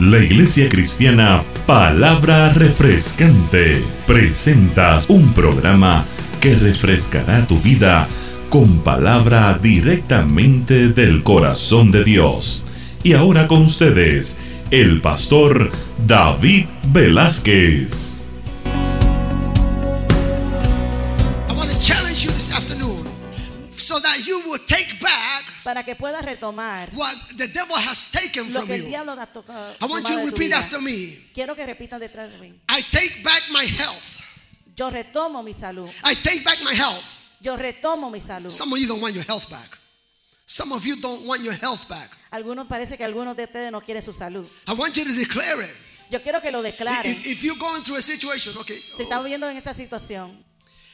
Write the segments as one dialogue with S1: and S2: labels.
S1: La Iglesia Cristiana Palabra Refrescante presenta un programa que refrescará tu vida con palabra directamente del corazón de Dios. Y ahora con ustedes, el pastor David Velázquez.
S2: Challenge
S3: para que puedas retomar
S2: what the devil has taken
S3: lo
S2: from
S3: que el
S2: you.
S3: diablo ha tocado.
S2: I want you to repeat after me.
S3: Quiero que repitan detrás de mí.
S2: I take back my health.
S3: Yo retomo mi salud.
S2: I take back my health.
S3: Yo retomo mi salud.
S2: Some of you don't want your health back. Some of you don't want your health back.
S3: Algunos parece que algunos de ustedes no quieren su salud.
S2: I want you to declare it.
S3: Yo quiero que lo declaren.
S2: If, if you're going through a situation, okay, so
S3: Si están viendo en esta situación,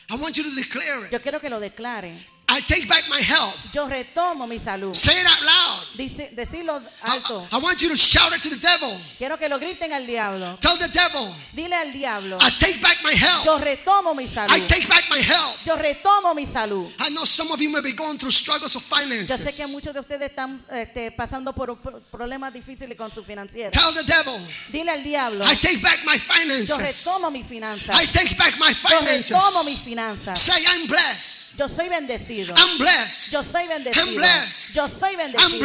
S2: I want you to declare it.
S3: yo quiero que lo declaren.
S2: I take back my health.
S3: Yo retomo mi salud.
S2: Say it out loud.
S3: Dice, decirlo
S2: I,
S3: alto.
S2: I want you to shout it to the devil.
S3: Quiero que lo griten al diablo.
S2: Tell the devil,
S3: Dile al diablo.
S2: I take back my
S3: Yo
S2: health.
S3: retomo mi salud.
S2: I take back my health.
S3: Yo retomo mi salud.
S2: I know some of you may be going through struggles of
S3: Yo sé que
S2: finances.
S3: muchos de ustedes están este, pasando por por problemas difíciles con su financiera.
S2: Tell the devil,
S3: Dile al diablo.
S2: I take back my
S3: Yo
S2: finances.
S3: retomo mis finanzas.
S2: I take back my
S3: Yo retomo mis
S2: finances.
S3: finanzas.
S2: Say, I'm blessed.
S3: Yo soy bendecido.
S2: I'm blessed.
S3: Yo soy bendecido.
S2: I'm blessed.
S3: Yo soy
S2: I'm
S3: bendecido.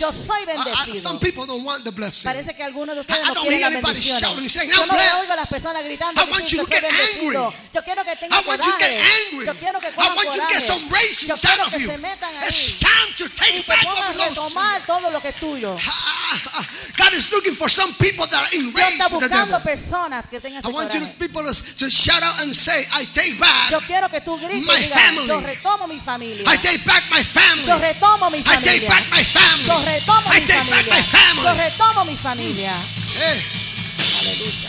S3: Yo soy
S2: I- I-
S3: bendecido.
S2: some people don't want the blessing.
S3: Parece que algunos de ustedes
S2: I- I
S3: no
S2: don't
S3: quieren
S2: shouting, saying,
S3: Yo
S2: "I'm
S3: no
S2: blessed."
S3: oigo a las personas gritando
S2: I want you to get
S3: bendecido.
S2: angry.
S3: Yo quiero que
S2: I
S3: tengan
S2: want you to get angry.
S3: Yo quiero que
S2: I want you to get some inside
S3: quiero
S2: of you. It's time to take back what belongs to you.
S3: todo lo que es tuyo.
S2: God is looking for some people that are enraged with the devil.
S3: personas que tengan
S2: I want you people to, shout out and say, I take back,
S3: Yo quiero que tú grites
S2: My family.
S3: yo retomo mi familia.
S2: I take back my family.
S3: Yo retomo mi
S2: I take
S3: familia.
S2: back my family.
S3: Yo retomo
S2: I
S3: mi
S2: take back my
S3: familia. Yo
S2: family.
S3: retomo mi familia.
S2: Hey,
S3: Aleluya.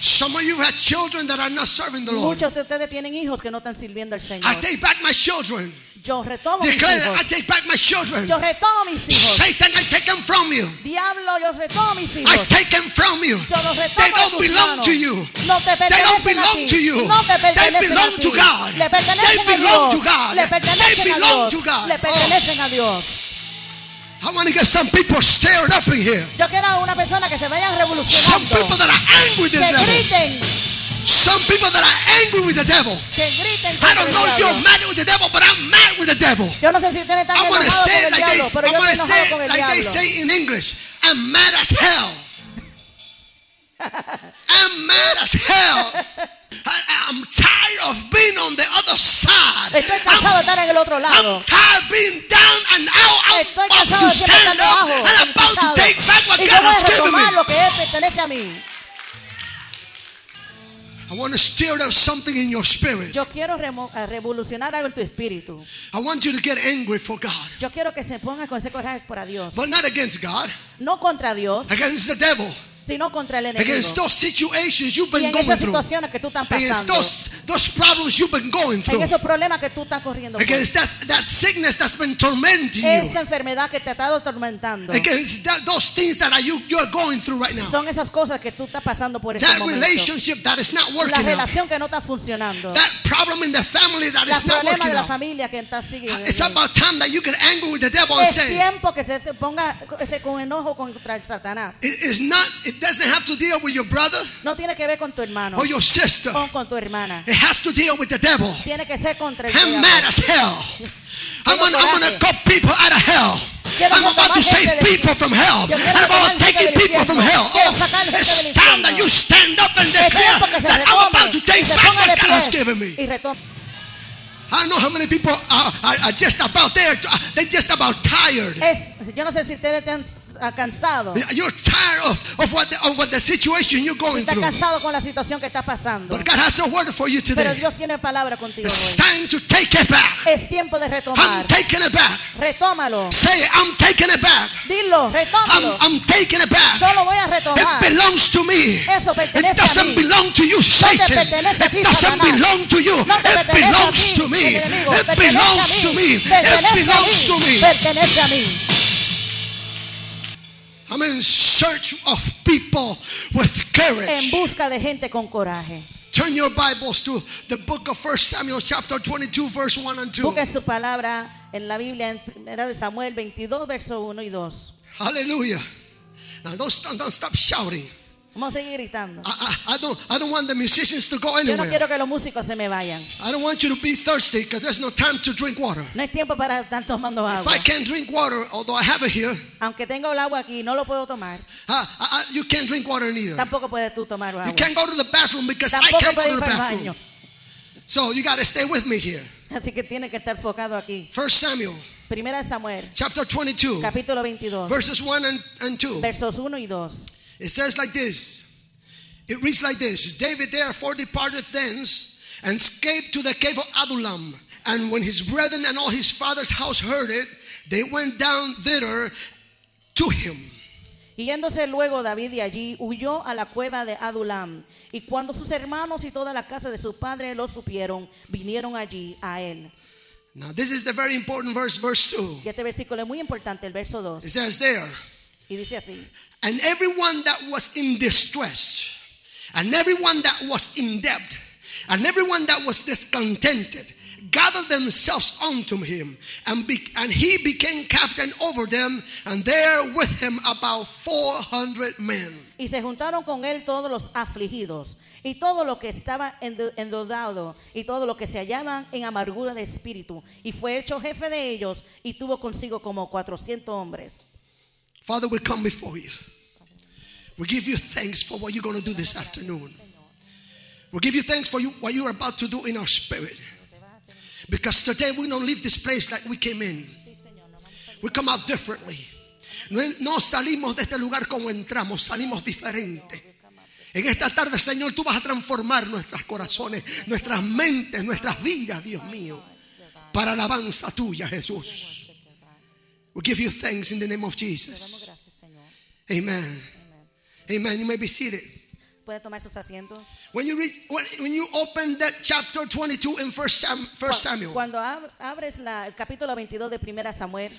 S2: some of you have children that are not serving the Lord.
S3: Muchos de ustedes tienen hijos que no están sirviendo al Señor.
S2: I take back my children.
S3: Yo retomo mis
S2: Declare I
S3: hijos.
S2: take back my children.
S3: Yo retomo mis hijos.
S2: Satan, I take them from you.
S3: Diablo, yo retomo mis
S2: I
S3: hijos.
S2: take them from you.
S3: Yo los retomo
S2: They don't belong
S3: manos.
S2: to you.
S3: No te
S2: They don't
S3: pertenecen a
S2: belong
S3: ti.
S2: to you.
S3: No te
S2: They
S3: pertenecen
S2: belong
S3: a
S2: to
S3: ti.
S2: God.
S3: Le pertenecen
S2: They
S3: a
S2: belong
S3: Dios.
S2: to God.
S3: Le
S2: They
S3: pertenecen a
S2: belong
S3: Dios.
S2: to God.
S3: Le
S2: Oh.
S3: pertenecen a Dios.
S2: I want to get some people stirred up in here.
S3: Yo quiero una persona que se vayan
S2: Some
S3: revolucionando.
S2: people that are angry with the
S3: Que
S2: devil.
S3: griten,
S2: Some people that are angry with the devil. I don't know if you're mad with the devil, but I'm mad with the devil.
S3: Yo no sé si ustedes están
S2: I want to say it like they,
S3: diablo,
S2: I wanna say it like they say in English. I'm mad as hell. I'm mad as hell. I, am tired of being on the other side.
S3: Estoy cansado de estar en el otro
S2: I'm tired of being down and out. I'm
S3: Estoy
S2: about to
S3: de siempre estar
S2: stand up and I'm about to take back what God has given me.
S3: lo que pertenece a mí.
S2: I want to stir up something in your spirit.
S3: Yo quiero eh, revolucionar algo en tu espíritu.
S2: I want you to get angry for God,
S3: Yo quiero que se ponga con ese coraje para Dios.
S2: but not against God,
S3: No contra Dios,
S2: against the devil,
S3: sino contra el enemigo.
S2: against those situations you've
S3: Y
S2: been
S3: en
S2: going
S3: esas
S2: through,
S3: situaciones que tú estás
S2: against
S3: pasando.
S2: those, those problems you've been going
S3: En
S2: through,
S3: esos problemas que tú estás corriendo.
S2: against that, that sickness that's been tormenting you,
S3: Esa enfermedad que te ha estado
S2: against that, those things that are you, you're going through right now.
S3: Son esas cosas que tú estás pasando por este
S2: That
S3: momento.
S2: relationship that is not
S3: La
S2: working out.
S3: relación que no está funcionando.
S2: That problem in the family that
S3: Los
S2: is not working
S3: de la
S2: out.
S3: familia que está siguiendo.
S2: It's about time that you get angry with the devil and
S3: Es
S2: say,
S3: tiempo que se te ponga ese con enojo contra el Satanás.
S2: it is not, it doesn't have to deal with your brother
S3: No tiene que ver con tu hermano
S2: or your sister.
S3: o con tu hermana.
S2: It has to deal with the devil.
S3: Tiene que ser contra el
S2: I'm
S3: diablo.
S2: mad as hell. I'm gonna, I'm gonna cut people out of hell. I'm about to save people from hell. And I'm about
S3: gente
S2: taking people from hell. Oh, it's time that you stand up and declare
S3: tiempo que se
S2: that I'm about to take back what God has given me. I don't know how many people are, are, are just about there. They're just about tired.
S3: Es, yo no sé si ustedes están cansados.
S2: You're tired of, of, what the, of what the situation you're going
S3: Está
S2: through.
S3: cansado con la situación que pasando.
S2: But God has a word for you
S3: Pero
S2: today.
S3: Dios tiene palabra contigo
S2: It's
S3: hoy.
S2: time to take it back.
S3: Es tiempo de
S2: I'm
S3: retomar.
S2: taking it back.
S3: Retómalo.
S2: Say, it, I'm taking it back.
S3: Dilo,
S2: I'm,
S3: retómalo.
S2: I'm taking it back.
S3: Yo lo voy a
S2: It
S3: retomar.
S2: belongs to me.
S3: Eso
S2: It
S3: a
S2: doesn't
S3: mí.
S2: belong to you, Satan. It doesn't belong to you.
S3: No te
S2: It
S3: a
S2: belongs
S3: ti,
S2: to me. It belongs to me. It belongs to me.
S3: Pertenece a mí.
S2: I'm in search of people with
S3: En
S2: courage.
S3: busca de gente con coraje.
S2: Turn your Bibles to the book of 1 Samuel chapter 22 verse 1 and 2.
S3: Busquen su palabra en la Biblia en primera de Samuel 22 verso 1 y 2.
S2: Hallelujah. Now don't, st- don't stop shouting.
S3: Vamos a seguir gritando.
S2: I, I, I don't I don't want the musicians to go
S3: Yo no
S2: anywhere.
S3: quiero que los músicos se me vayan.
S2: I don't want you to be thirsty because there's no time to drink water.
S3: No es tiempo para estar tomando
S2: If
S3: agua.
S2: I can't drink water, although I have it here,
S3: Aunque tengo el agua aquí, no lo puedo tomar.
S2: uh, I, I, you can't drink water neither.
S3: Tampoco puedes tú tomar
S2: You
S3: agua.
S2: can't go to the bathroom because I
S3: Tampoco
S2: can't go
S3: puedes
S2: to
S3: ir
S2: the
S3: para el
S2: bathroom.
S3: baño.
S2: So you got to stay with me here.
S3: Así que tiene que estar enfocado aquí.
S2: First Samuel
S3: Primera de Samuel,
S2: chapter 22,
S3: capítulo 22,
S2: verses 1 and, and 2.
S3: versos 1 y 2.
S2: It says like this. It reads like this. David therefore departed thence and escaped to the cave of Adullam. And when his brethren and all his father's house heard it, they went down thither to him.
S3: Y yéndose luego David de allí, huyó a la cueva de Adulam. Y cuando sus hermanos y toda la casa de su padre lo supieron, vinieron allí a él.
S2: Now this is the very important verse, verse 2.
S3: Y este versículo es muy importante, el verso 2.
S2: It says there,
S3: Y dice así.
S2: and everyone that was in distress, and everyone that was in debt, and everyone that was discontented, gathered themselves unto him, and, be, and he became captain over them, and there with him about 400 men.
S3: Y se juntaron con él todos los afligidos y todo lo que estaba endeudado y todo lo que se hallaban en amargura de espíritu. Y fue hecho jefe de ellos y tuvo consigo como 400 hombres.
S2: Father, we come before you. We give you thanks for what you're going to do this afternoon. We give you thanks for you, what you're about to do in our spirit. Because today we don't leave this place like we came in. We come out differently. No, salimos de este lugar como entramos, salimos diferente. En esta tarde, Señor, tú vas a transformar nuestros corazones, nuestras mentes, nuestras vidas, Dios mío, para alabanza tuya, Jesús. We give you thanks in the name of Jesus.
S3: gracias.
S2: Amen. Amen. You may be seated.
S3: Puede tomar sus asientos.
S2: When you read, when, when you open that chapter 22 in First, Sam, First Samuel,
S3: Cuando ab- abres la- el capítulo 22 de Primera Samuel,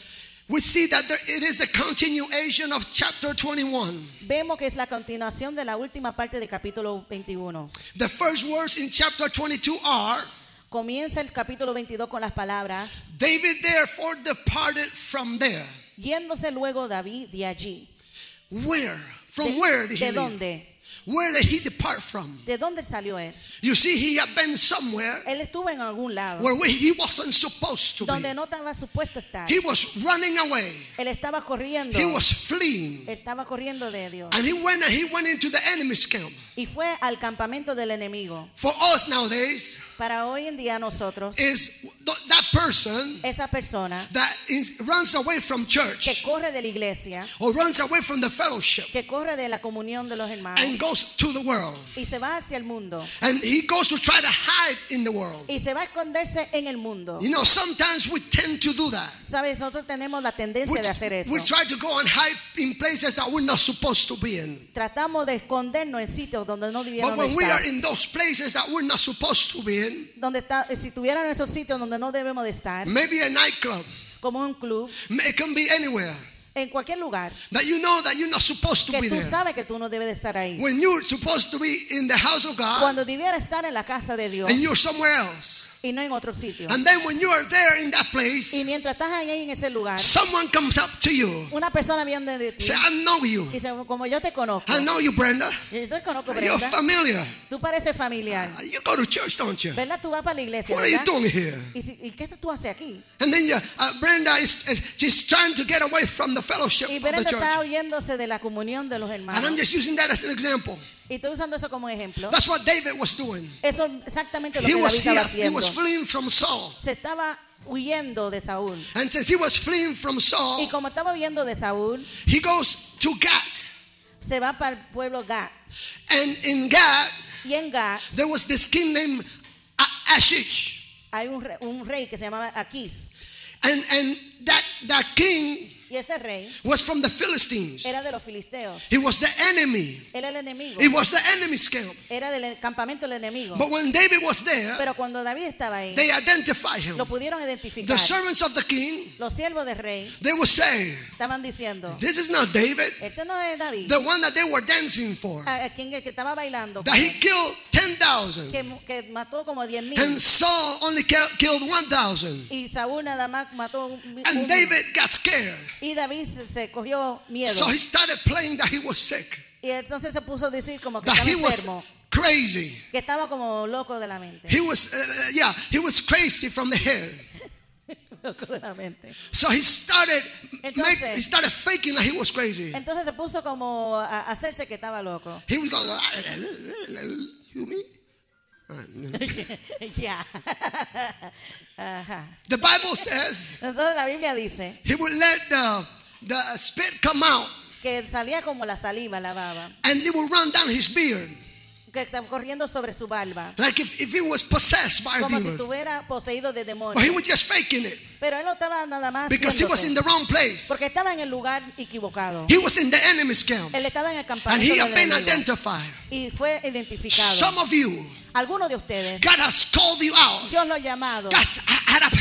S2: we see that there, it is a continuation of chapter 21.
S3: vemos que es la continuación de la última parte del capítulo 21.
S2: The first words in chapter 22 are
S3: Comienza el capítulo 22 con las palabras,
S2: David therefore departed from there.
S3: yéndose luego David de allí.
S2: Where? From
S3: ¿De,
S2: where did he
S3: de dónde?
S2: Where did he depart from?
S3: ¿De dónde salió él?
S2: You see, he had been somewhere
S3: Él estuvo en algún lado
S2: where he wasn't supposed to
S3: donde
S2: be.
S3: no estaba supuesto estar.
S2: He was running away.
S3: Él estaba corriendo.
S2: He was fleeing.
S3: Estaba corriendo de Dios.
S2: And he went he went into the enemy's camp.
S3: Y fue al campamento del enemigo.
S2: For us nowadays,
S3: Para hoy en día nosotros,
S2: is person
S3: esa persona
S2: that is, runs away from
S3: que
S2: church
S3: corre de la iglesia,
S2: or runs away from the fellowship
S3: que corre de la comunión de los hermanos
S2: and goes to the world.
S3: y se va hacia el mundo
S2: And he goes to try to hide in the world.
S3: y se va a esconderse en el mundo.
S2: You know, sometimes we tend to do that.
S3: Sabes, nosotros tenemos la
S2: We,
S3: tendencia de hacer eso.
S2: we try to go and hide in places that we're not supposed to be in.
S3: Tratamos de escondernos en sitios donde no debieron
S2: But when we
S3: estar.
S2: are in those places that we're not supposed to be in,
S3: Donde está, si estuvieran en esos sitios donde no debemos de estar,
S2: maybe a nightclub,
S3: como un club,
S2: it can be anywhere,
S3: en cualquier lugar,
S2: that you know that you're not supposed to
S3: que
S2: be
S3: tú
S2: there.
S3: sabes que tú no debes de estar ahí.
S2: When you're supposed to be in the house of God
S3: Cuando debiera estar en la casa de Dios
S2: and you're somewhere else.
S3: y no en otro sitio.
S2: And then when you are there in that place,
S3: Y mientras estás ahí en ese lugar,
S2: someone comes up to you.
S3: una persona viene de ti
S2: Say, I know you.
S3: y dice, como yo te conozco,
S2: I know you, Brenda.
S3: yo te conozco,
S2: You're
S3: Brenda,
S2: familiar.
S3: tú pareces familiar,
S2: You go to church, don't you?
S3: ¿verdad? Tú vas para la iglesia,
S2: What are you
S3: ¿verdad?
S2: doing here?
S3: ¿Y, si- y qué tú haces aquí?
S2: And then you, uh, Brenda is, is she's trying to get away from the fellowship
S3: Y
S2: of the
S3: está de la comunión de los
S2: And I'm
S3: hermanos.
S2: just using that as an example.
S3: Y estoy usando eso como ejemplo.
S2: That's what David was doing.
S3: Eso exactamente lo
S2: He
S3: que
S2: was,
S3: David estaba
S2: he
S3: haciendo.
S2: was fleeing from Saul.
S3: Se estaba huyendo de Saúl.
S2: And since he was fleeing from
S3: Y
S2: Saul,
S3: como estaba huyendo de Saúl,
S2: he goes to Gat.
S3: se va para el pueblo Gad.
S2: And in Gat,
S3: Y en Gad
S2: there was this king named Ashish.
S3: hay un rey, un rey que se llamaba Aquís.
S2: And, and that, that king
S3: Y ese rey
S2: was from the Philistines.
S3: era de los filisteos.
S2: He was the enemy.
S3: Era el enemigo.
S2: It was the enemy's camp.
S3: Era del campamento del enemigo.
S2: But when David was there,
S3: Pero cuando David estaba ahí,
S2: they identified him.
S3: lo pudieron identificar.
S2: The servants of the king,
S3: Los siervos del rey
S2: they would say,
S3: estaban diciendo,
S2: This is not David,
S3: este no es David,
S2: the one that they were dancing for.
S3: a, a quien el que estaba bailando.
S2: That
S3: con
S2: he
S3: él.
S2: killed 10,000.
S3: que, que mató como 10 mil.
S2: And Saul only ki- killed 1,000.
S3: Y Saúl nada más mató un,
S2: And. David got scared.
S3: Y David se, cogió miedo.
S2: So he started playing that he was sick,
S3: y entonces se puso a decir como que
S2: that
S3: estaba
S2: he was
S3: enfermo.
S2: crazy.
S3: Que estaba como loco de la mente.
S2: He was, uh, uh, yeah, he was crazy from the head. So he started, make,
S3: Entonces-
S2: he started faking that he was crazy.
S3: Entonces se puso como a hacerse que estaba loco.
S2: He was going, you me?
S3: Ya.
S2: The Bible says
S3: Entonces la Biblia dice
S2: he would let the, the spit come out
S3: que salía como la saliva, la baba,
S2: and it would run down his beard.
S3: Que estaba corriendo sobre su barba,
S2: Like if, if he was possessed by a
S3: como si
S2: demon.
S3: estuviera poseído de
S2: But he
S3: demonios.
S2: was just faking it
S3: Pero él no estaba nada más
S2: because he was in the wrong place.
S3: porque estaba en el lugar equivocado.
S2: He was in the enemy's camp.
S3: Él estaba en el
S2: And
S3: campamento
S2: he
S3: del
S2: had been
S3: enemigo
S2: identified.
S3: y fue identificado.
S2: Some of you,
S3: Algunos de ustedes,
S2: God has called you out.
S3: Dios lo ha llamado,
S2: God has,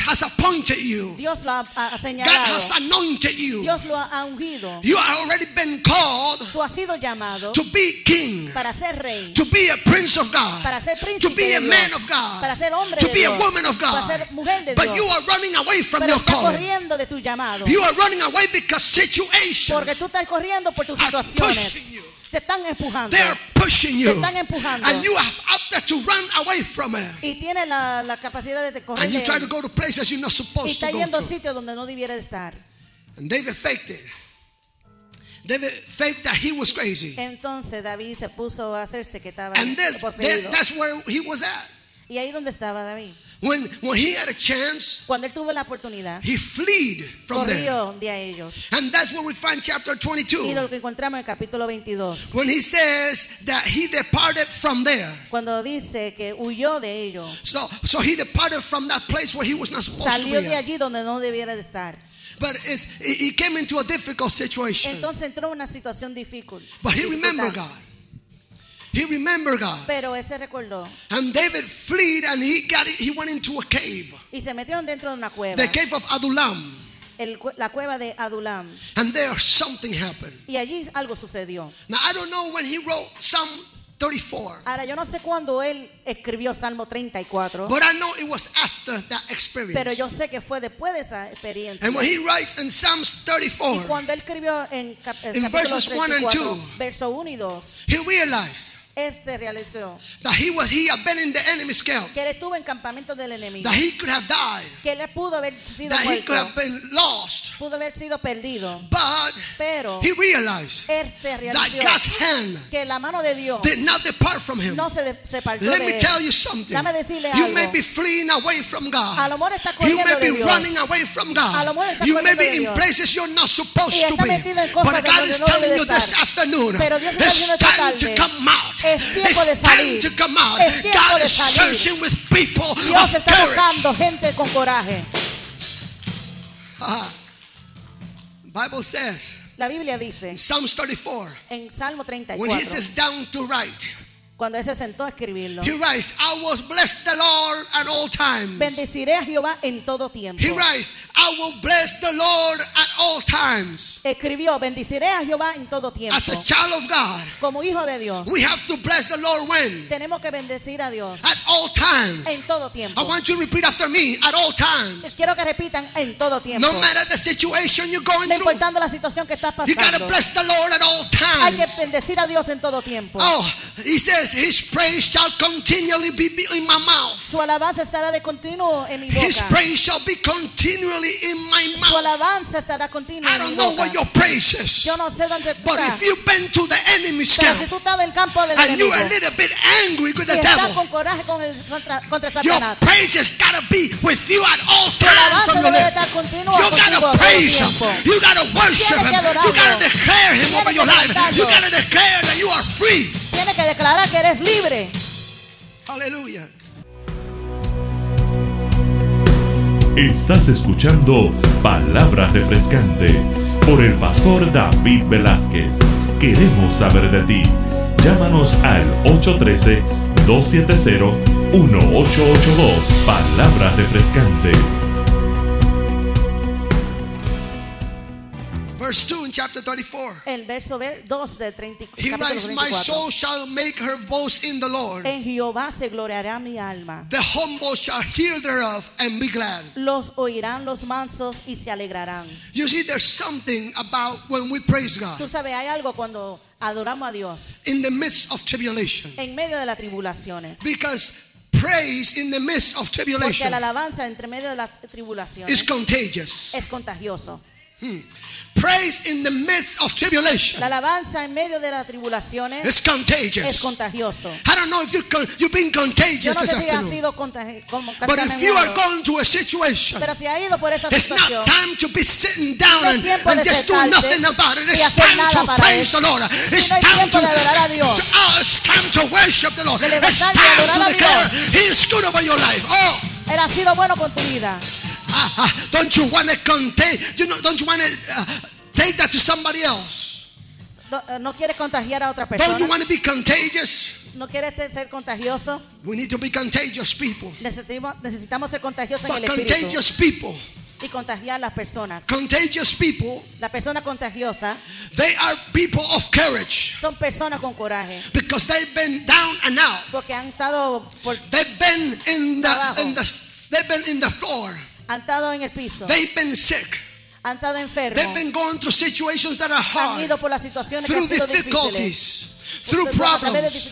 S2: has appointed you.
S3: Dios lo ha, ha
S2: God
S3: señalado,
S2: has anointed you.
S3: Dios lo ha ungido.
S2: You have already been called
S3: Tú has sido llamado
S2: to be king,
S3: para ser rey,
S2: to be a prince of God,
S3: para ser
S2: to
S3: príncipe
S2: be
S3: de
S2: a man of God,
S3: para ser hombre
S2: to
S3: de
S2: be a woman of
S3: para
S2: God.
S3: ser mujer de
S2: But
S3: Dios.
S2: you are running away from
S3: Pero
S2: your
S3: estás
S2: calling.
S3: corriendo de tu llamado.
S2: You are running away because
S3: Porque
S2: situations
S3: tú estás corriendo por tus situaciones. Te están empujando.
S2: They are pushing
S3: Te
S2: you.
S3: están empujando.
S2: And you have opted to run away from it.
S3: Y tiene la, la capacidad de correr
S2: And you try to go to places you're not
S3: Y
S2: supposed
S3: está
S2: to go
S3: yendo a sitios donde no debiera de estar.
S2: And David faked it. David faked that he was crazy.
S3: Entonces David se puso a hacerse que estaba
S2: And this,
S3: poseído.
S2: that- that's where he was at.
S3: Y ahí donde estaba David.
S2: When, when he had a chance,
S3: Cuando él tuvo la oportunidad,
S2: he fled from there.
S3: corrió de a ellos.
S2: And that's where we find chapter
S3: Y
S2: 22.
S3: lo que encontramos en el capítulo 22.
S2: When he says that he departed from there.
S3: Cuando dice que huyó de ellos.
S2: So, so he departed from that place where he was not supposed to
S3: Salió
S2: be.
S3: de allí donde no debiera de estar.
S2: But he came into a difficult situation.
S3: Entonces entró en una situación difícil.
S2: But he remembered. God. He remembered God.
S3: Pero él se recordó
S2: And David fled and he got he went into a cave.
S3: y se metieron dentro de una cueva.
S2: The cave of
S3: el cu- la cueva de Adulam.
S2: And there something happened.
S3: Y allí algo sucedió.
S2: Now I don't know when he wrote Psalm 34.
S3: Ahora, yo no sé cuándo él escribió Salmo 34,
S2: But I know it was after that experience.
S3: pero yo sé que fue después de esa experiencia.
S2: And when he writes in Psalms
S3: Y
S2: 34,
S3: cuando él escribió en cap- el
S2: In
S3: capítulo
S2: verses one and
S3: 34,
S2: two.
S3: verso 1 y 2,
S2: he realized
S3: él se realizó
S2: that he was he had been in the enemy's camp,
S3: que él estuvo en campamento del enemigo,
S2: that he could have died,
S3: que él pudo haber sido
S2: that he
S3: muerto,
S2: could have been lost.
S3: Pudo haber sido perdido,
S2: But
S3: pero
S2: he realized
S3: él se
S2: that God's hand
S3: que la mano de Dios
S2: did not depart from him.
S3: no se, de- se
S2: Let me
S3: él.
S2: tell you something. You may be fleeing away from
S3: A
S2: God.
S3: lo mejor está
S2: You may be
S3: Dios.
S2: running away from
S3: A
S2: God.
S3: lo mejor está
S2: You may be in
S3: Dios.
S2: places you're not supposed to be. But God is telling you this afternoon. It's time to come out. It's time to come out. God is searching with people
S3: Dios
S2: of
S3: está buscando
S2: courage.
S3: gente con coraje.
S2: Ah. Bible says
S3: La Biblia dice
S2: in Psalms 34
S3: en Salmo
S2: when he
S3: 34,
S2: says down to write,
S3: cuando él se sentó a escribirlo,
S2: he writes, I was bless the Lord at all times.
S3: bendeciré a Jehová en todo tiempo.
S2: He writes, I will bless the Lord at all times.
S3: Escribió, bendeciré a Jehová en todo tiempo.
S2: As a child of God,
S3: Como hijo de Dios,
S2: we have to bless the Lord when?
S3: tenemos que bendecir a Dios
S2: At all times.
S3: en todo tiempo.
S2: I want you to repeat after me. At all times.
S3: Quiero que repitan en todo tiempo.
S2: No matter the situation you're going
S3: No
S2: through,
S3: importando la situación que estás
S2: you gotta
S3: pasando.
S2: bless the Lord at all
S3: Hay que
S2: times.
S3: bendecir a Dios en todo tiempo.
S2: Oh, he says, His praise shall continually be in my mouth.
S3: Su alabanza estará de continuo en mi boca.
S2: His praise shall be continually in my
S3: Su
S2: mouth.
S3: alabanza estará continua
S2: I don't know
S3: boca.
S2: what your praise is,
S3: Yo no sé dónde tú
S2: but if you've been to the enemy's
S3: Pero si
S2: camp
S3: tú estás en campo del
S2: and you're a little bit angry with the devil,
S3: con coraje con el, contra, contra
S2: Your praise has got to be with you at all times from your lips. You
S3: contigo
S2: gotta praise Him. You gotta worship Him. You gotta declare Him over your life. You gotta declare that you are free.
S3: Tienes que declarar que eres libre.
S2: Hallelujah.
S1: Estás escuchando Palabra Refrescante por el pastor David Velázquez. Queremos saber de ti. Llámanos al 813-270-1882. Palabra Refrescante.
S2: Verse 2 in chapter 34.
S3: El verso 2 de 30,
S2: He writes, My
S3: 34.
S2: soul shall make her boast in the Lord.
S3: En Jehová se gloriará mi alma.
S2: The humble shall hear thereof and be glad.
S3: Los oirán los mansos y se alegrarán.
S2: You see, there's something about when we praise God
S3: Tú sabes, hay algo cuando adoramos a Dios
S2: in the midst of tribulation.
S3: en medio de las tribulaciones.
S2: Because praise in the midst of
S3: Porque
S2: tribulation
S3: la alabanza entre medio de las
S2: is
S3: tribulaciones
S2: contagious.
S3: es contagioso.
S2: Praise in the midst of tribulation
S3: La alabanza en medio de las tribulaciones
S2: is
S3: es
S2: contagious.
S3: contagioso.
S2: I don't know if you con- you've been
S3: Yo
S2: contagious
S3: no
S2: this
S3: sé si ha
S2: afternoon,
S3: sido contagi- como
S2: but if you are going to a situation,
S3: pero si ha ido por esa
S2: it's not time to be sitting down
S3: No es
S2: and, and just do nothing about it. It's time to praise
S3: eso.
S2: the Lord. It's
S3: no
S2: time to, to- oh, it's time to worship the Lord. It's time to declare. He is good over your life. Oh.
S3: Él ha sido bueno con tu vida.
S2: Don't you want to contain? You know, don't you want to uh, take that to somebody else?
S3: No, eh, no quieres contagiar a otra
S2: Don't you
S3: persona.
S2: want to be contagious?
S3: No quieres te- ser contagioso.
S2: We need to be contagious people.
S3: Necesitamos, necesitamos ser contagiosos en el espíritu
S2: contagious people,
S3: y contagiar a las personas.
S2: contagious people,
S3: La persona contagiosa
S2: they are people of courage
S3: son personas con coraje
S2: because they've been down and out.
S3: porque han estado por,
S2: They've been in the
S3: Abajo.
S2: in the they've been in the floor.
S3: Han estado en el piso,
S2: They've been sick.
S3: han estado enfermos,
S2: They've been going through situations that are
S3: han
S2: hard,
S3: ido por las situaciones que
S2: through
S3: han sido difíciles,
S2: difficulties, through problems,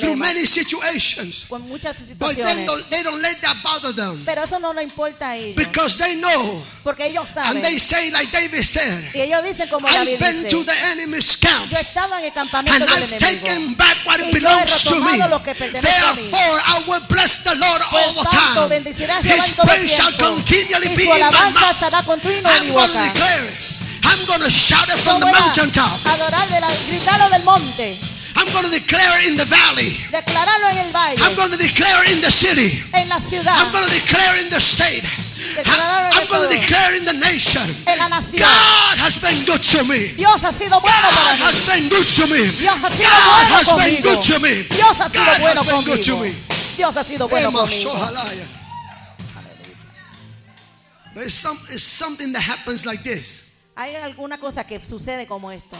S2: through many situations. But then don't- they don't let that bother them
S3: Pero eso no le importa a ellos,
S2: because they know
S3: porque ellos saben.
S2: and they say like David said,
S3: Y ellos dicen como David
S2: I've been
S3: dice,
S2: to the enemy's camp.
S3: yo he estado en el campamento
S2: And
S3: del
S2: I've
S3: enemigo.
S2: taken back what
S3: Y
S2: belongs to me.
S3: lo que.
S2: Therefore, I will bless the Lord all
S3: Por
S2: the time. His praise shall continually be in my mouth. to
S3: boca.
S2: declare it. I'm going to shout it from the mountaintop.
S3: adorar de la, gritarlo del monte,
S2: I'm going to declare in the valley.
S3: declararlo en el valle,
S2: I'm going to declare in the city.
S3: en la ciudad,
S2: I'm going to declare in the state.
S3: Declararlo
S2: I'm going to declare in the nation.
S3: en la nación.
S2: God has been good to me.
S3: Dios ha sido bueno para
S2: God
S3: mí.
S2: has been good to me.
S3: Dios ha sido
S2: God
S3: bueno
S2: has been good to me.
S3: Dios ha sido
S2: God
S3: bueno
S2: has been good to me.
S3: Dios ha sido bueno conmigo.
S2: shohalaya. But it's, some, it's something that happens like this.
S3: Hay alguna cosa que sucede como esto.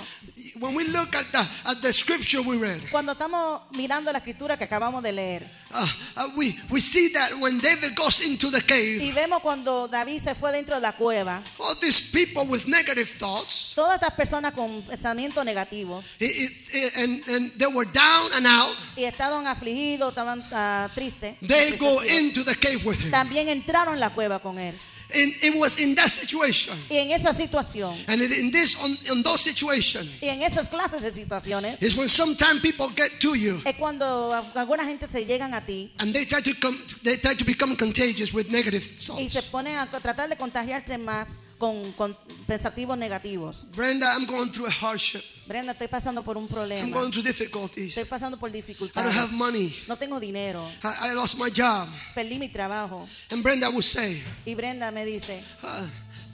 S2: When we look at the, at the scripture we read,
S3: Cuando estamos mirando la escritura que acabamos de leer
S2: uh, uh, we, we see that when David goes into the cave,
S3: y vemos cuando David se fue dentro de la cueva,
S2: all these people with negative thoughts,
S3: todas estas personas con pensamientos negativos
S2: it, it, and, and they were down and out,
S3: y estaban afligidos, estaban ah, tristes,
S2: they go
S3: entristecidos,
S2: into the cave with him.
S3: también entraron en la cueva con él.
S2: And it was in that situation.
S3: Y en esa situación,
S2: And it, in this, on, in those situations,
S3: y en esas clases de situaciones,
S2: is when sometimes people get to you
S3: es cuando alguna gente se llegan a ti
S2: and they try to come, they try to become contagious with negative
S3: y se
S2: thoughts.
S3: ponen a tratar de contagiarte más con, con pensativos negativos.
S2: Brenda, I'm going through a hardship.
S3: Brenda, estoy pasando por un
S2: I'm
S3: problema.
S2: going through difficulties.
S3: Estoy pasando por
S2: I don't
S3: dificultades.
S2: have money.
S3: No tengo dinero.
S2: I, I lost my job.
S3: Perdí mi trabajo.
S2: And Brenda would say,
S3: Y Brenda me dice,
S2: uh,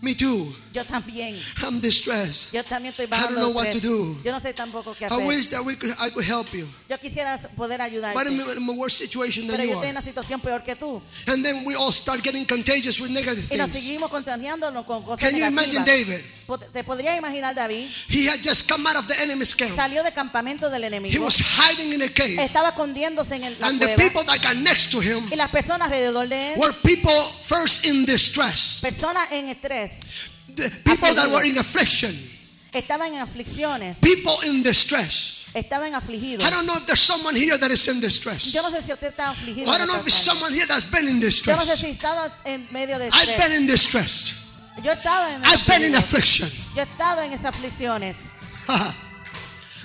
S2: Me too.
S3: yo también.
S2: I'm distressed.
S3: Yo también estoy
S2: I don't know what to do.
S3: Yo no sé tampoco qué
S2: I
S3: hacer.
S2: wish that we could, I could help you.
S3: Yo quisiera poder
S2: But
S3: ayudarte.
S2: I'm in a worse situation than
S3: Pero
S2: you
S3: yo estoy en una situación peor que tú.
S2: And then we all start getting contagious with negative
S3: Y nos
S2: things.
S3: seguimos contagiándonos con cosas
S2: Can you imagine
S3: negativas.
S2: David?
S3: ¿Te podrías imaginar David?
S2: He had just come out of the enemy's camp.
S3: Salió del campamento del
S2: He
S3: enemigo.
S2: was hiding in a cave.
S3: Estaba escondiéndose en el,
S2: And the people that got next to him
S3: Y las personas alrededor de él,
S2: were people first in distress.
S3: personas en estrés,
S2: The people that were in affliction.
S3: estaban en aflicciones,
S2: People in distress.
S3: estaban afligidos.
S2: I don't know if there's someone here that is in distress.
S3: Yo no sé si usted está afligido.
S2: I don't know if
S3: there's
S2: someone here that's been in distress.
S3: Yo no sé
S2: distress.
S3: si estaba en medio de
S2: I've been in distress.
S3: Yo estaba en
S2: I've been in affliction.
S3: Yo estaba en esas aflicciones.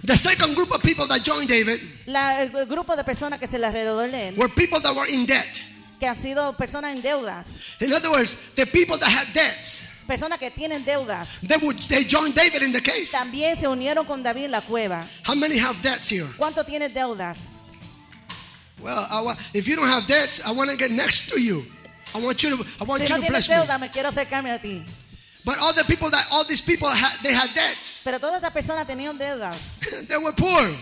S2: the second group of people that joined David
S3: La- el grupo de personas que se le alrededor de él,
S2: were people that were in debt.
S3: que han sido personas en deudas,
S2: In other words, the people that had debts,
S3: personas que tienen deudas,
S2: they would they joined David in the cave.
S3: también se unieron con David en la cueva.
S2: How many have debts here?
S3: ¿Cuánto tienes deudas?
S2: Well, I if you don't have debts, I want to get next to you. I want you to I want
S3: Si
S2: you
S3: no
S2: to bless me
S3: quiero acercarme a ti.
S2: But all the people that all these people had they had debts.
S3: Pero todas estas personas tenían deudas.
S2: they were poor.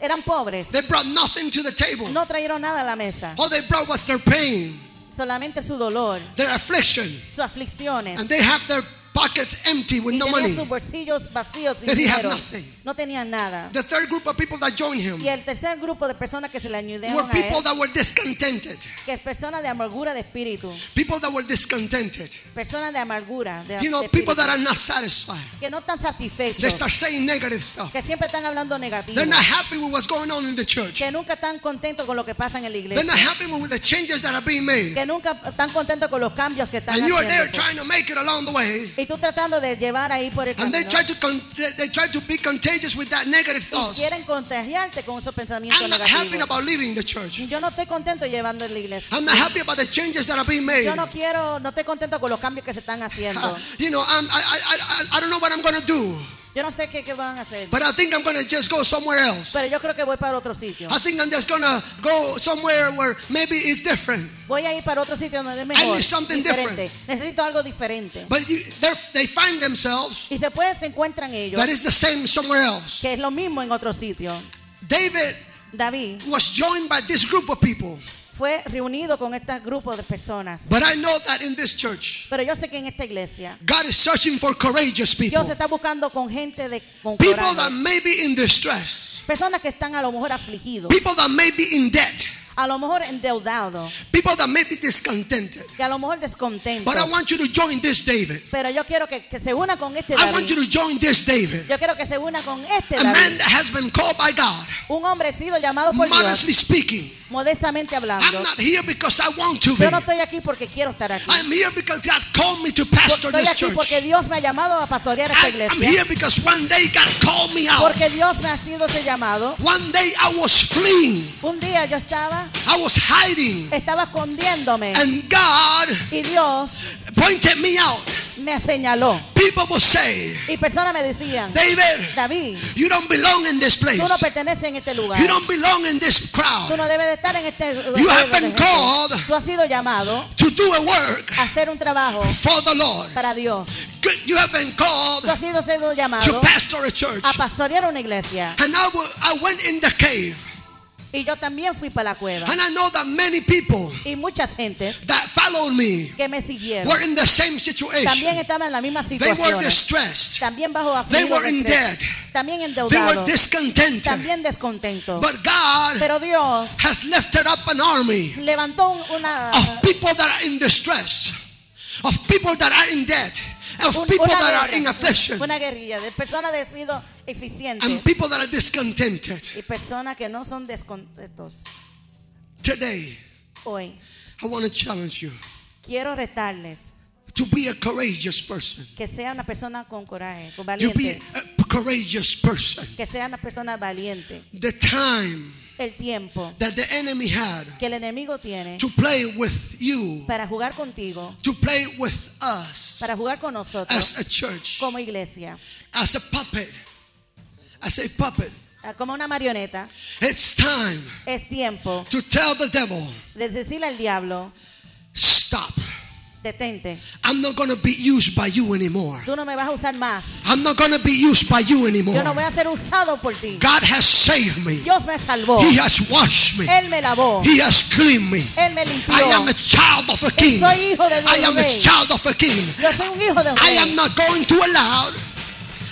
S3: Eran pobres.
S2: They brought nothing to the table.
S3: No trajeron nada a la mesa.
S2: All they brought was their pain,
S3: Solamente su dolor,
S2: their affliction,
S3: sus aflicciones.
S2: and they have their pockets empty with
S3: y
S2: no money.
S3: sus bolsillos vacíos sin
S2: That he had nothing.
S3: No tenían nada.
S2: The third group of people that joined him
S3: Y el tercer grupo de personas que se le añadieron
S2: were
S3: a
S2: people
S3: él,
S2: that were discontented.
S3: que es personas de amargura de espíritu,
S2: People that were discontented.
S3: personas de amargura, de,
S2: You know,
S3: de
S2: people that are not satisfied.
S3: que no están
S2: They
S3: satisfechos,
S2: start saying negative stuff.
S3: que siempre están hablando negativo,
S2: They're not happy with what's going on in the church.
S3: que nunca están contentos con lo que pasa en la
S2: They're
S3: iglesia,
S2: not happy with the changes that are being made.
S3: que nunca están contentos con los cambios que están
S2: And you are there
S3: haciendo.
S2: trying to make it along the way.
S3: Y tú tratando de llevar ahí por el
S2: And they
S3: camino.
S2: try to con- they, they try to be contagious with that negative
S3: Y quieren contagiarte con esos pensamientos
S2: I'm not happy
S3: negativos.
S2: about leaving the church.
S3: Yo no estoy contento llevando la iglesia.
S2: I'm not happy about the changes that are being made.
S3: Yo no quiero, no estoy contento con los cambios que se están haciendo.
S2: Uh, you know, I'm, I, I, I, I don't know what I'm going to do,
S3: Yo no sé qué, qué van a hacer.
S2: but I think I'm to just go somewhere else.
S3: Pero yo creo que voy para otro sitio.
S2: I think I'm just to go somewhere where maybe it's different.
S3: Voy a ir para otro sitio donde es mejor.
S2: need something
S3: diferente. Necesito algo diferente.
S2: But you, they find themselves
S3: Y se pueden, se encuentran ellos,
S2: that is the same somewhere else.
S3: que es lo mismo en otro sitio.
S2: David
S3: David
S2: was joined by this group of people.
S3: Fue reunido con este grupo de personas.
S2: But I know that in this church,
S3: Pero yo sé que en esta iglesia
S2: God is searching for courageous
S3: Dios
S2: people.
S3: está buscando con gente de con
S2: People
S3: coraje.
S2: that may be in distress.
S3: Personas que están a lo mejor afligidos,
S2: People that may be in debt.
S3: a lo mejor endeudados,
S2: People that may be discontented.
S3: que a lo mejor descontentos.
S2: But I want you to join this David.
S3: Pero yo quiero que, que se una con este
S2: I want you
S3: David.
S2: to join this David.
S3: Yo quiero que se una con este
S2: A man
S3: David.
S2: that has been called by God.
S3: Un hombre sido llamado por Dios,
S2: Modestly speaking,
S3: modestamente
S2: I'm
S3: hablando.
S2: not here because I want to be.
S3: Yo no estoy aquí porque quiero estar aquí.
S2: I'm here because God called me to pastor
S3: Estoy
S2: this
S3: aquí porque. Dios me ha llamado a pastorear esta
S2: I, I'm
S3: iglesia.
S2: here because one day God called me out.
S3: Porque Dios me ha sido ese llamado.
S2: One day I was fleeing.
S3: Un día yo estaba,
S2: I was hiding.
S3: estaba escondiéndome
S2: And God
S3: y Dios
S2: pointed me out.
S3: Me señaló.
S2: People will say,
S3: Y personas me decían,
S2: David,
S3: David,
S2: you don't belong in this place.
S3: tú no perteneces en este lugar.
S2: You don't belong in this
S3: Tú
S2: crowd.
S3: no debes de estar en este
S2: You have
S3: lugar
S2: been called
S3: Tú has sido llamado
S2: to do a work
S3: a hacer un trabajo
S2: for the Lord.
S3: para Dios.
S2: You have been called
S3: Tú has sido, sido
S2: to
S3: llamado
S2: pastor a church.
S3: a pastorear una iglesia.
S2: And I went in the cave.
S3: Y yo también fui para la cueva.
S2: And I know that many people
S3: Y muchas gentes
S2: that followed me
S3: que me siguieron
S2: were in the same
S3: también
S2: situation.
S3: estaban en la misma
S2: They were
S3: situación.
S2: distressed.
S3: También bajo
S2: They were in debt.
S3: También
S2: They were
S3: endeudados.
S2: discontented.
S3: También descontentos.
S2: But God
S3: Pero Dios
S2: has lifted up an army
S3: levantó una,
S2: of people that are in distress, of people that are in debt, of people that are in affliction,
S3: una guerrilla de personas de
S2: and people that are discontented.
S3: y personas que no son descontentos.
S2: Today,
S3: Hoy
S2: I want to challenge you
S3: quiero retarles
S2: to be a courageous person.
S3: que sea una persona con coraje, con
S2: You be
S3: valiente,
S2: a courageous person.
S3: que sea una persona valiente.
S2: The time
S3: El tiempo
S2: that the enemy had
S3: que el enemigo tiene
S2: to play with you,
S3: para jugar contigo,
S2: to play with us
S3: para jugar con nosotros
S2: as a church,
S3: como iglesia,
S2: as a puppet, as a puppet.
S3: ah, como una marioneta.
S2: It's time
S3: Es tiempo
S2: to tell the devil,
S3: de decirle al diablo,
S2: stop.
S3: detente,
S2: I'm not going to be used by you anymore.
S3: tú no me vas a usar más.
S2: I'm not going to be used by you anymore.
S3: Yo no voy a ser usado por ti.
S2: God has saved me.
S3: Dios me salvó.
S2: He has washed me.
S3: Él me lavó.
S2: He has cleaned me.
S3: Él me limpió.
S2: I am a child of a king.
S3: Soy hijo de
S2: I am a child of a king.
S3: Yo soy un hijo de un
S2: I am not going to allow,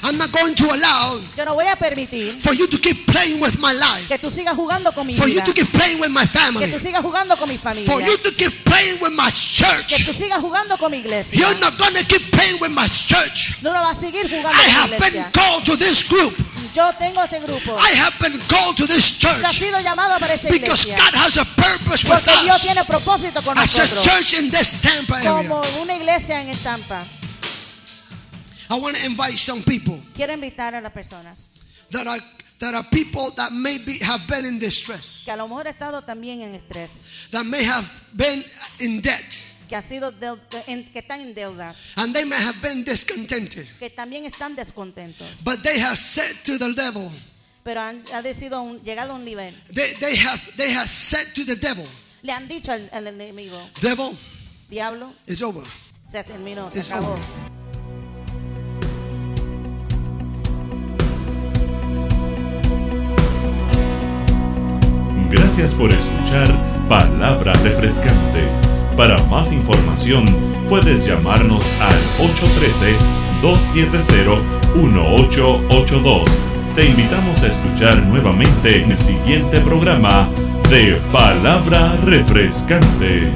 S2: I'm not going to allow
S3: Yo no voy a permitir
S2: for you to keep playing with my life.
S3: que tú sigas jugando con mi
S2: For you
S3: vida.
S2: to keep playing with my
S3: Que
S2: family.
S3: tú sigas jugando con mi
S2: For
S3: familia.
S2: you to keep playing with my
S3: Que
S2: church.
S3: tú sigas jugando con mi iglesia.
S2: You're not going to keep playing with my church.
S3: No lo vas a seguir jugando
S2: I
S3: con mi
S2: have been
S3: iglesia.
S2: called to this group.
S3: Yo tengo este grupo.
S2: I have been called to this
S3: Yo he
S2: church
S3: sido llamado para esta
S2: because
S3: iglesia.
S2: God has a purpose with
S3: Porque Dios
S2: us
S3: tiene propósito con
S2: as a
S3: nosotros.
S2: church in this Tampa
S3: Como
S2: area.
S3: una iglesia en estampa.
S2: I want to invite some people
S3: Quiero invitar a las personas
S2: that are that are people that maybe have been in distress,
S3: que a lo mejor estado también en estrés,
S2: that may have been in debt,
S3: que, ha sido deu- en- que están en deuda,
S2: and they may have been discontented.
S3: que también están descontentos,
S2: But they have said to the devil,
S3: pero han, ha decidido un- llegado a un nivel.
S2: they, they have they have said to the devil,
S3: Le han dicho al, al enemigo,
S2: devil,
S3: diablo,
S2: it's over.
S3: se terminó, se
S2: It's
S3: acabó.
S2: over.
S1: Gracias por escuchar Palabra Refrescante. Para más información puedes llamarnos al 813-270-1882. Te invitamos a escuchar nuevamente en el siguiente programa de Palabra Refrescante.